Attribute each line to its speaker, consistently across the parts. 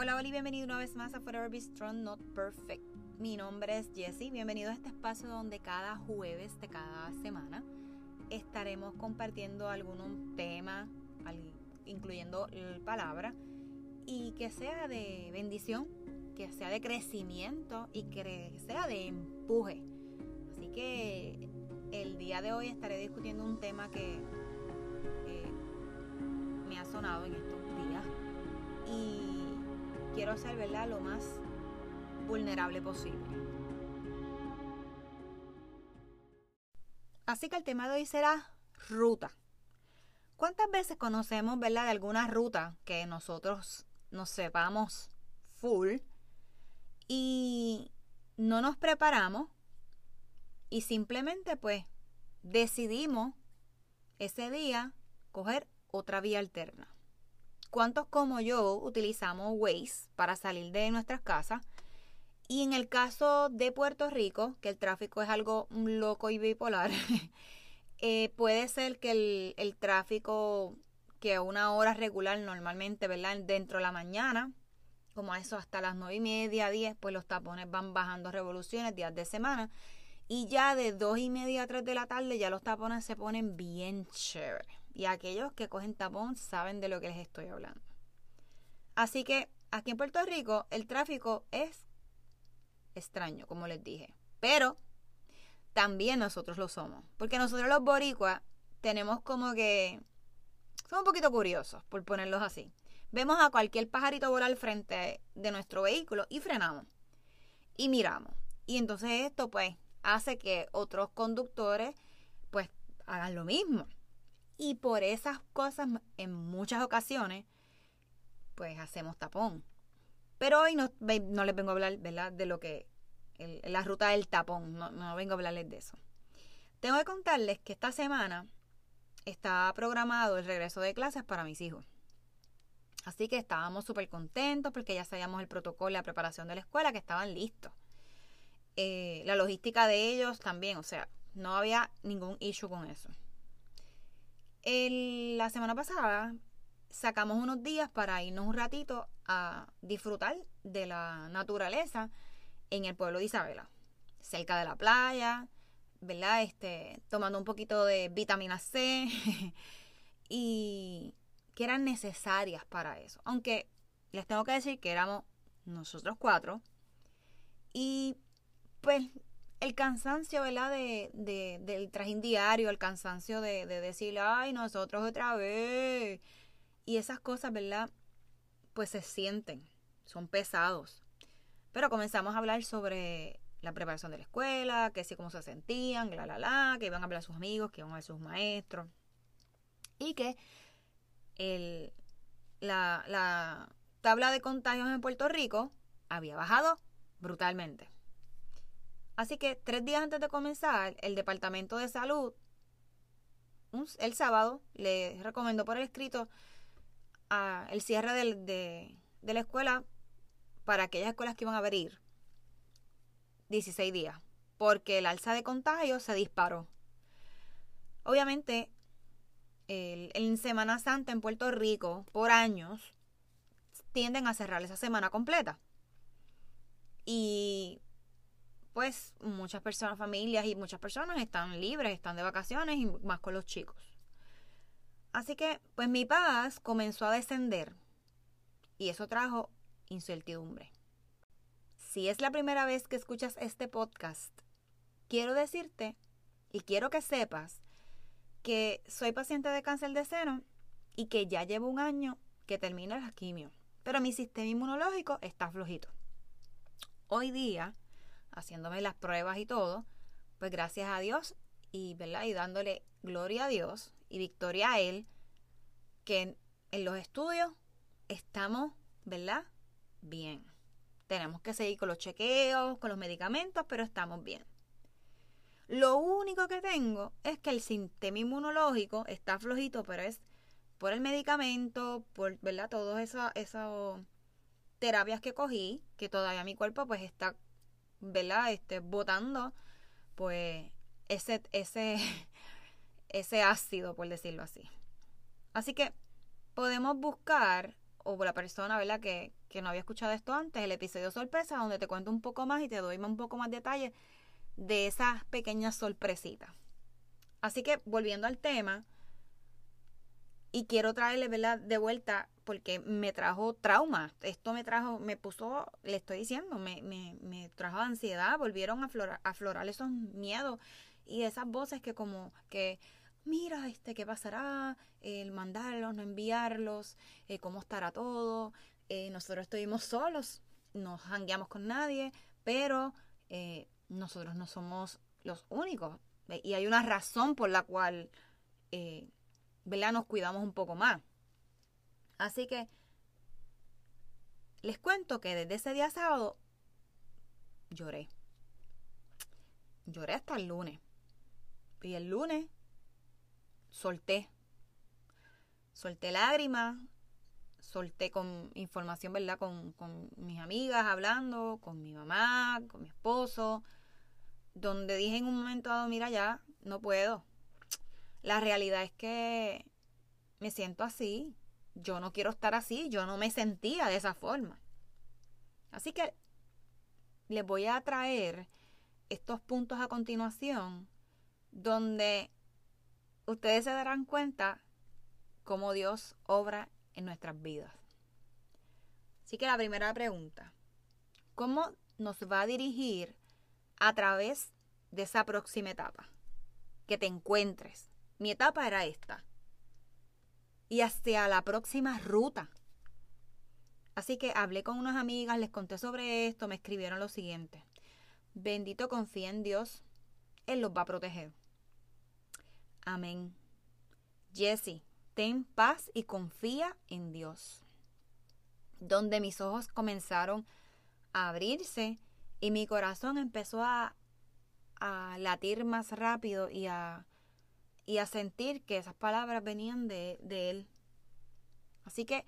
Speaker 1: Hola, Oli, bienvenido una vez más a Forever Be Strong, Not Perfect. Mi nombre es Jessie, bienvenido a este espacio donde cada jueves de cada semana estaremos compartiendo algún tema, incluyendo palabra, y que sea de bendición, que sea de crecimiento y que sea de empuje. Así que el día de hoy estaré discutiendo un tema que eh, me ha sonado en estos días y quiero ser, ¿verdad?, lo más vulnerable posible. Así que el tema de hoy será ruta. ¿Cuántas veces conocemos, ¿verdad?, de alguna ruta que nosotros nos sepamos full y no nos preparamos y simplemente pues decidimos ese día coger otra vía alterna? ¿Cuántos como yo utilizamos Waze para salir de nuestras casas? Y en el caso de Puerto Rico, que el tráfico es algo loco y bipolar, eh, puede ser que el, tráfico que a una hora regular normalmente, ¿verdad? Dentro de la mañana, como eso hasta las nueve y media, diez, pues los tapones van bajando revoluciones, días de semana. Y ya de dos y media a tres de la tarde ya los tapones se ponen bien chévere. Y aquellos que cogen tapón saben de lo que les estoy hablando. Así que aquí en Puerto Rico el tráfico es extraño, como les dije. Pero también nosotros lo somos. Porque nosotros los boricuas tenemos como que... Somos un poquito curiosos, por ponerlos así. Vemos a cualquier pajarito volar frente de nuestro vehículo y frenamos. Y miramos. Y entonces esto pues hace que otros conductores pues hagan lo mismo. Y por esas cosas, en muchas ocasiones, pues hacemos tapón. Pero hoy no, no les vengo a hablar, ¿verdad? De lo que, la ruta del tapón, no, no vengo a hablarles de eso. Tengo que contarles que esta semana está programado el regreso de clases para mis hijos. Así que estábamos súper contentos porque ya sabíamos el protocolo y la preparación de la escuela, que estaban listos. Eh, la logística de ellos también, o sea, no había ningún issue con eso la semana pasada sacamos unos días para irnos un ratito a disfrutar de la naturaleza en el pueblo de Isabela, cerca de la playa, ¿verdad? Este, tomando un poquito de vitamina C y que eran necesarias para eso. Aunque les tengo que decir que éramos nosotros cuatro y pues el cansancio, ¿verdad? De, de, del trajín diario, el cansancio de, de decir, ay, nosotros otra vez. Y esas cosas, ¿verdad? Pues se sienten, son pesados. Pero comenzamos a hablar sobre la preparación de la escuela, que sí, cómo se sentían, la, la, la, que iban a hablar a sus amigos, que iban a ver sus maestros. Y que el, la, la tabla de contagios en Puerto Rico había bajado brutalmente. Así que tres días antes de comenzar, el Departamento de Salud, el sábado, le recomendó por el escrito el cierre de, de la escuela para aquellas escuelas que iban a abrir 16 días, porque el alza de contagios se disparó. Obviamente, en Semana Santa en Puerto Rico, por años, tienden a cerrar esa semana completa. Y pues muchas personas, familias y muchas personas están libres, están de vacaciones y más con los chicos. Así que, pues mi paz comenzó a descender y eso trajo incertidumbre. Si es la primera vez que escuchas este podcast, quiero decirte y quiero que sepas que soy paciente de cáncer de seno y que ya llevo un año que termina la quimio, pero mi sistema inmunológico está flojito. Hoy día haciéndome las pruebas y todo, pues gracias a Dios y, ¿verdad? y dándole gloria a Dios y victoria a Él, que en, los estudios estamos, ¿verdad? Bien. Tenemos que seguir con los chequeos, con los medicamentos, pero estamos bien. Lo único que tengo es que el sistema inmunológico está flojito, pero es por el medicamento, por, ¿verdad? Todas esas, terapias que cogí, que todavía mi cuerpo pues está ¿verdad? Este, botando, pues, ese, ese, ese ácido, por decirlo así. Así que podemos buscar o la persona, ¿verdad? Que, que no había escuchado esto antes, el episodio sorpresa, donde te cuento un poco más y te doy un poco más detalles de esas pequeñas sorpresitas. Así que volviendo al tema, y quiero traerle, ¿verdad? De vuelta porque me trajo trauma. Esto me trajo, me puso, le estoy diciendo, me, me, me trajo ansiedad, volvieron a aflorar, aflorar esos miedos y esas voces que como que, mira, este, ¿qué pasará? El mandarlos, no enviarlos, eh, cómo estará todo. Eh, nosotros estuvimos solos, no jangueamos con nadie, pero eh, nosotros no somos los únicos. Y hay una razón por la cual ¿verdad? Nos cuidamos un poco más. Así que les cuento que desde ese día sábado lloré. Lloré hasta el lunes. Y el lunes solté. Solté lágrimas, solté con información, ¿verdad? Con, con, mis amigas hablando, con mi mamá, con mi esposo, donde dije en un momento dado, mira ya, no puedo. La realidad es que me siento así. Yo no quiero estar así. Yo no me sentía de esa forma. Así que les voy a traer estos puntos a continuación donde ustedes se darán cuenta cómo Dios obra en nuestras vidas. Así que la primera pregunta, ¿cómo nos va a dirigir a través de esa próxima etapa? Que te encuentres, mi etapa era esta. Y hacia la próxima ruta. Así que hablé con unas amigas, les conté sobre esto, me escribieron lo siguiente. Bendito confía en Dios, Él los va a proteger. Amén. Jesse, ten paz y confía en Dios. Donde mis ojos comenzaron a abrirse y mi corazón empezó a, a latir más rápido y a y a sentir que esas palabras venían de, Él. Así que,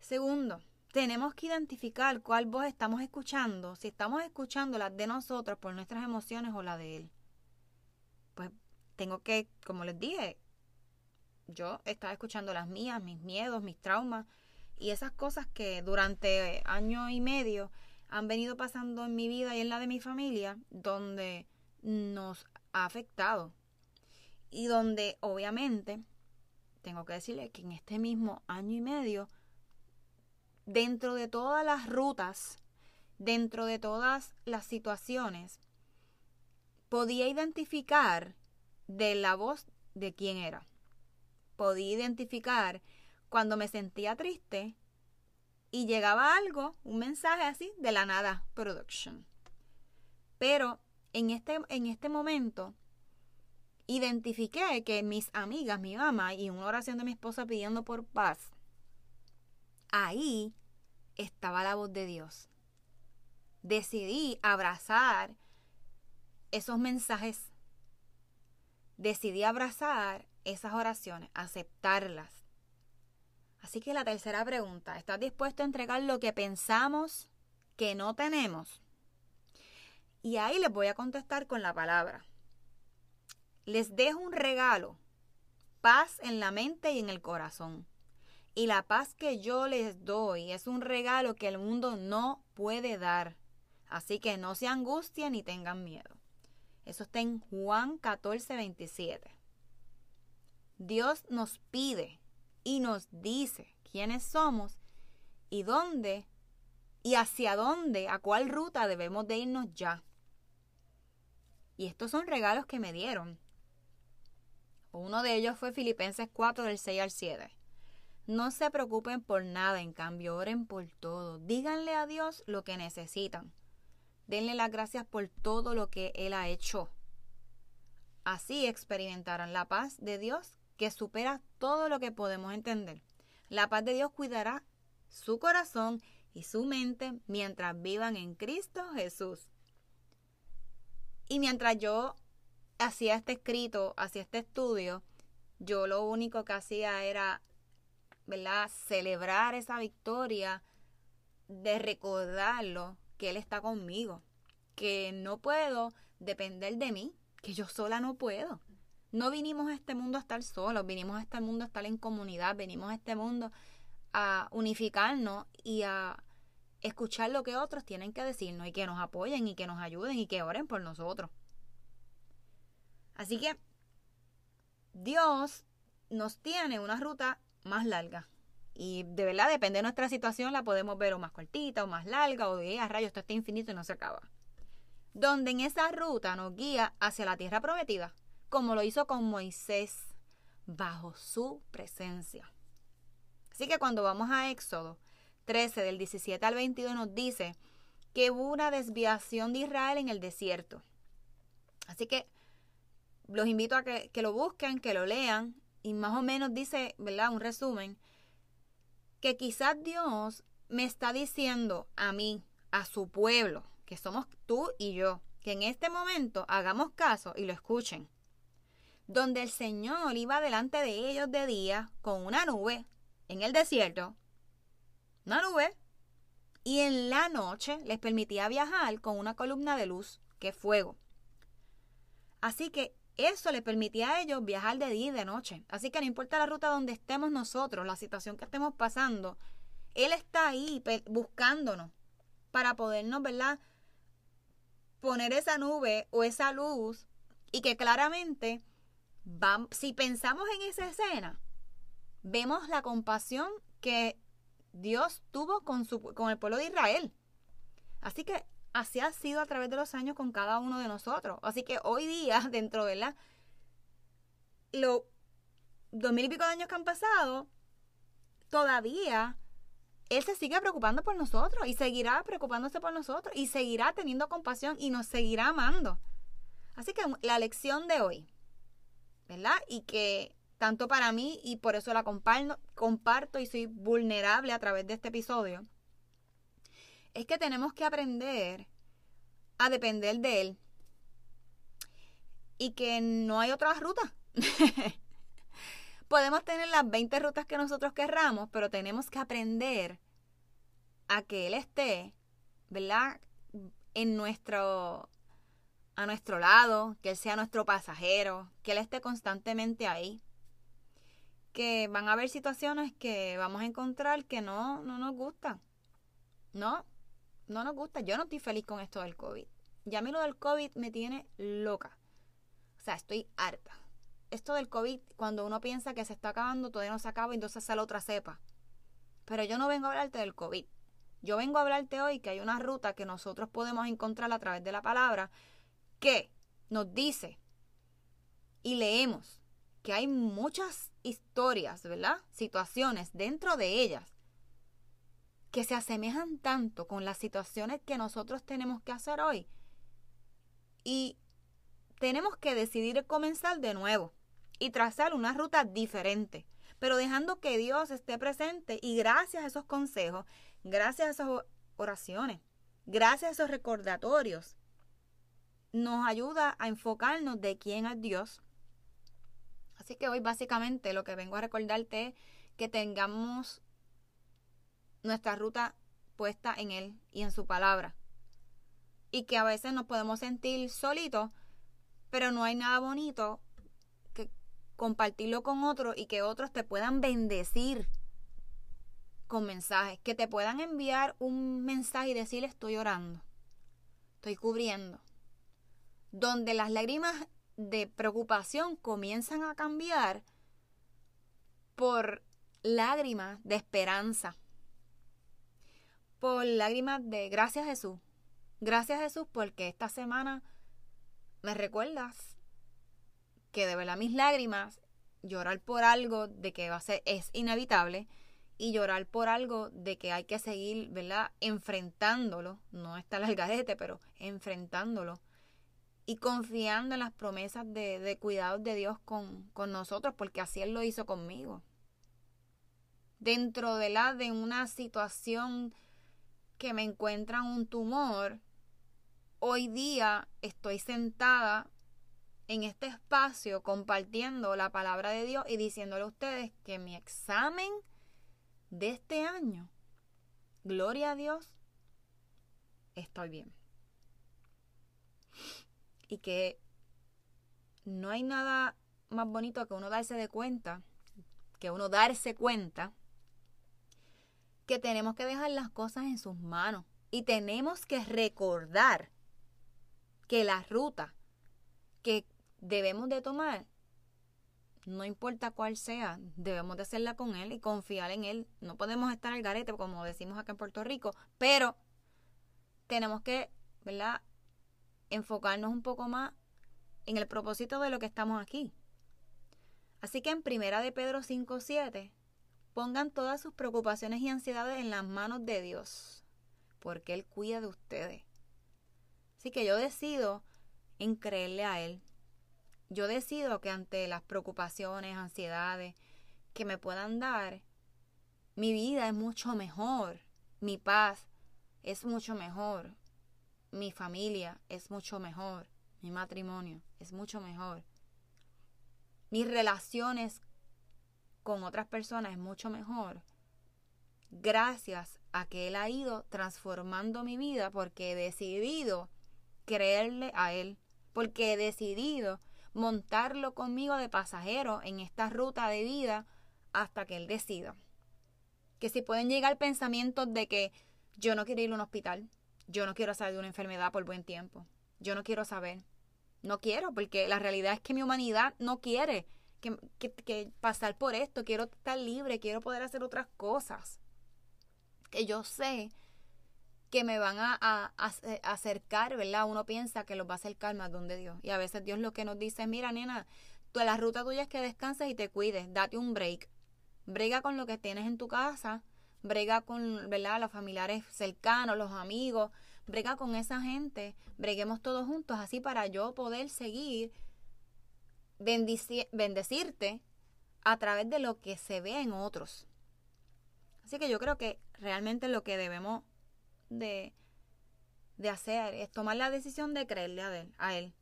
Speaker 1: segundo, tenemos que identificar cuál voz estamos escuchando, si estamos escuchando las de nosotros por nuestras emociones o la de Él. Pues tengo que, como les dije, yo estaba escuchando las mías, mis miedos, mis traumas y esas cosas que durante año y medio han venido pasando en mi vida y en la de mi familia, donde nos ha afectado y donde obviamente tengo que decirle que en este mismo año y medio, dentro de todas las rutas, dentro de todas las situaciones, podía identificar de la voz de quién era. Podía identificar cuando me sentía triste y llegaba algo, un mensaje así, de la nada, production. Pero en este, en este momento identifiqué que mis amigas, mi mamá y una oración de mi esposa pidiendo por paz, ahí estaba la voz de Dios. Decidí abrazar esos mensajes. Decidí abrazar esas oraciones, aceptarlas. Así que la tercera pregunta, ¿estás dispuesto a entregar lo que pensamos que no tenemos? Y ahí les voy a contestar con la palabra les dejo un regalo, paz en la mente y en el corazón. Y la paz que yo les doy es un regalo que el mundo no puede dar. Así que no se angustien ni tengan miedo. Eso está en Juan 14, 27. Dios nos pide y nos dice quiénes somos y dónde y hacia dónde, a cuál ruta debemos de irnos ya. Y estos son regalos que me dieron. Uno de ellos fue Filipenses 4 del 6 al 7. No se preocupen por nada, en cambio oren por todo. Díganle a Dios lo que necesitan. Denle las gracias por todo lo que Él ha hecho. Así experimentarán la paz de Dios que supera todo lo que podemos entender. La paz de Dios cuidará su corazón y su mente mientras vivan en Cristo Jesús. Y mientras yo hacía este escrito, hacía este estudio, yo lo único que hacía era, ¿verdad?, celebrar esa victoria, de recordarlo, que Él está conmigo, que no puedo depender de mí, que yo sola no puedo. No vinimos a este mundo a estar solos, vinimos a este mundo a estar en comunidad, venimos a este mundo a unificarnos y a escuchar lo que otros tienen que decirnos y que nos apoyen y que nos ayuden y que oren por nosotros. Así que Dios nos tiene una ruta más larga. Y de verdad, depende de nuestra situación, la podemos ver o más cortita o más larga, o de a rayos, esto está infinito y no se acaba. Donde en esa ruta nos guía hacia la tierra prometida, como lo hizo con Moisés, bajo su presencia. Así que cuando vamos a Éxodo 13, del 17 al 22, nos dice que hubo una desviación de Israel en el desierto. Así que los invito a que, que lo busquen, que lo lean, y más o menos dice, ¿verdad? Un resumen, que quizás Dios me está diciendo a mí, a su pueblo, que somos tú y yo, que en este momento hagamos caso y lo escuchen. Donde el Señor iba delante de ellos de día con una nube en el desierto, una nube, y en la noche les permitía viajar con una columna de luz, que es fuego. Así que eso le permitía a ellos viajar de día y de noche. Así que no importa la ruta donde estemos nosotros, la situación que estemos pasando, Él está ahí buscándonos para podernos, ¿verdad? Poner esa nube o esa luz y que claramente, si pensamos en esa escena, vemos la compasión que Dios tuvo con, el pueblo de Israel. Así que así ha sido a través de los años con cada uno de nosotros. Así que hoy día, dentro de la, los dos mil y pico de años que han pasado, todavía Él se sigue preocupando por nosotros y seguirá preocupándose por nosotros y seguirá teniendo compasión y nos seguirá amando. Así que la lección de hoy, ¿verdad? Y que tanto para mí y por eso la comparto, comparto y soy vulnerable a través de este episodio, es que tenemos que aprender a depender de Él. Y que no hay otra ruta. Podemos tener las 20 rutas que nosotros querramos, pero tenemos que aprender a que Él esté, ¿verdad? En nuestro, a nuestro lado, que Él sea nuestro pasajero, que Él esté constantemente ahí. Que van a haber situaciones que vamos a encontrar que no, no nos gustan. ¿No? No nos gusta. Yo no estoy feliz con esto del COVID. Ya a mí lo del COVID me tiene loca. O sea, estoy harta. Esto del COVID, cuando uno piensa que se está acabando, todavía no se acaba, entonces sale otra cepa. Pero yo no vengo a hablarte del COVID. Yo vengo a hablarte hoy que hay una ruta que nosotros podemos encontrar a través de la palabra que nos dice y leemos que hay muchas historias, ¿verdad? Situaciones dentro de ellas que se asemejan tanto con las situaciones que nosotros tenemos que hacer hoy. Y tenemos que decidir comenzar de nuevo y trazar una ruta diferente, pero dejando que Dios esté presente y gracias a esos consejos, gracias a esas oraciones, gracias a esos recordatorios, nos ayuda a enfocarnos de quién es Dios. Así que hoy básicamente lo que vengo a recordarte es que tengamos nuestra ruta puesta en Él y en su palabra. Y que a veces nos podemos sentir solitos, pero no hay nada bonito que compartirlo con otros y que otros te puedan bendecir con mensajes, que te puedan enviar un mensaje y decir estoy orando, estoy cubriendo, donde las lágrimas de preocupación comienzan a cambiar por lágrimas de esperanza, por lágrimas de gracias Jesús. Gracias Jesús porque esta semana me recuerdas que de verdad mis lágrimas, llorar por algo de que va a ser, es inevitable y llorar por algo de que hay que seguir, ¿verdad? Enfrentándolo, no está el algarete, pero enfrentándolo y confiando en las promesas de, de cuidados de Dios con, con nosotros, porque así Él lo hizo conmigo. Dentro de la de una situación que me encuentran un tumor, hoy día estoy sentada en este espacio compartiendo la palabra de Dios y diciéndole a ustedes que mi examen de este año, gloria a Dios, estoy bien. Y que no hay nada más bonito que uno darse de cuenta, que uno darse cuenta que tenemos que dejar las cosas en sus manos y tenemos que recordar que la ruta que debemos de tomar, no importa cuál sea, debemos de hacerla con Él y confiar en Él. No podemos estar al garete, como decimos acá en Puerto Rico, pero tenemos que, ¿verdad? Enfocarnos un poco más en el propósito de lo que estamos aquí. Así que en Primera de Pedro 5.7, pongan todas sus preocupaciones y ansiedades en las manos de Dios porque Él cuida de ustedes. Así que yo decido en creerle a Él. Yo decido que ante las preocupaciones, ansiedades que me puedan dar, mi vida es mucho mejor, mi paz es mucho mejor, mi familia es mucho mejor, mi matrimonio es mucho mejor, mis relaciones con otras personas es mucho mejor gracias a que Él ha ido transformando mi vida porque he decidido creerle a Él, porque he decidido montarlo conmigo de pasajero en esta ruta de vida hasta que Él decida. Que si pueden llegar pensamientos de que yo no quiero ir a un hospital, yo no quiero saber de una enfermedad por buen tiempo, yo no quiero saber, no quiero, porque la realidad es que mi humanidad no quiere que, que pasar por esto, quiero estar libre, quiero poder hacer otras cosas que yo sé que me van a, acercar, ¿verdad? Uno piensa que los va a acercar más donde Dios. Y a veces Dios lo que nos dice es, mira, nena, tú, la ruta tuya es que descanses y te cuides, date un break. Brega con lo que tienes en tu casa, brega con, ¿verdad? Los familiares cercanos, los amigos, brega con esa gente, breguemos todos juntos, así para yo poder seguir bendecirte a través de lo que se ve en otros. Así que yo creo que realmente lo que debemos de, de hacer es tomar la decisión de creerle a él, a él.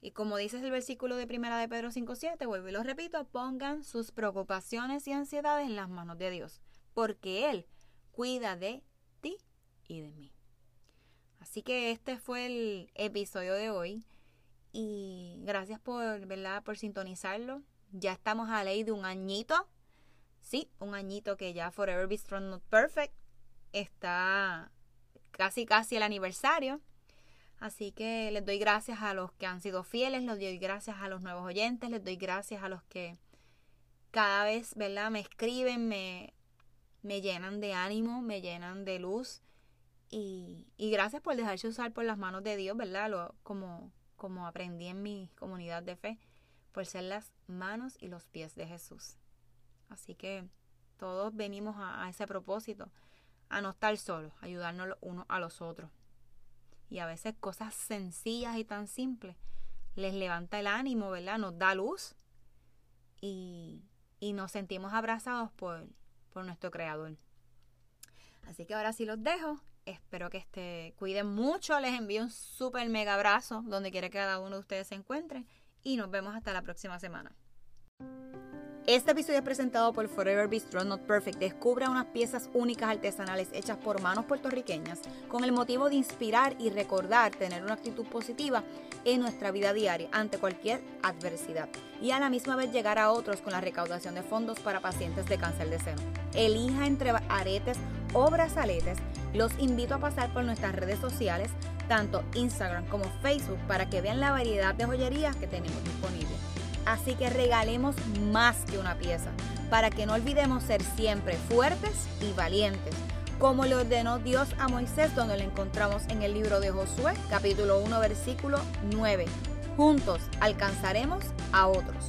Speaker 1: Y como dice el versículo de primera de Pedro 5.7, vuelvo y lo repito, pongan sus preocupaciones y ansiedades en las manos de Dios, porque Él cuida de ti y de mí. Así que este fue el episodio de hoy y gracias por, ¿verdad? por sintonizarlo. Ya estamos a ley de un añito sí, un añito que ya Forever Be Strong Not Perfect está casi casi el aniversario. Así que les doy gracias a los que han sido fieles, les doy gracias a los nuevos oyentes, les doy gracias a los que cada vez, ¿verdad? Me escriben, me, me llenan de ánimo, me llenan de luz. Y, y, gracias por dejarse usar por las manos de Dios, ¿verdad? Lo, como, como aprendí en mi comunidad de fe, por ser las manos y los pies de Jesús. Así que todos venimos a, ese propósito, a no estar solos, ayudarnos los unos a los otros. Y a veces cosas sencillas y tan simples les levanta el ánimo, ¿verdad? Nos da luz y, y nos sentimos abrazados por, por nuestro Creador. Así que ahora sí los dejo. Espero que este, cuiden mucho. Les envío un súper mega abrazo donde quiera que cada uno de ustedes se encuentre. Y nos vemos hasta la próxima semana. Este episodio es presentado por Forever Be Strong Not Perfect. Descubra unas piezas únicas artesanales hechas por manos puertorriqueñas con el motivo de inspirar y recordar tener una actitud positiva en nuestra vida diaria ante cualquier adversidad y a la misma vez llegar a otros con la recaudación de fondos para pacientes de cáncer de seno. Elija entre aretes o brazaletes. Los invito a pasar por nuestras redes sociales, tanto Instagram como Facebook, para que vean la variedad de joyerías que tenemos disponibles. Así que regalemos más que una pieza, para que no olvidemos ser siempre fuertes y valientes, como le ordenó Dios a Moisés, donde lo encontramos en el libro de Josué, capítulo 1, versículo 9. Juntos alcanzaremos a otros.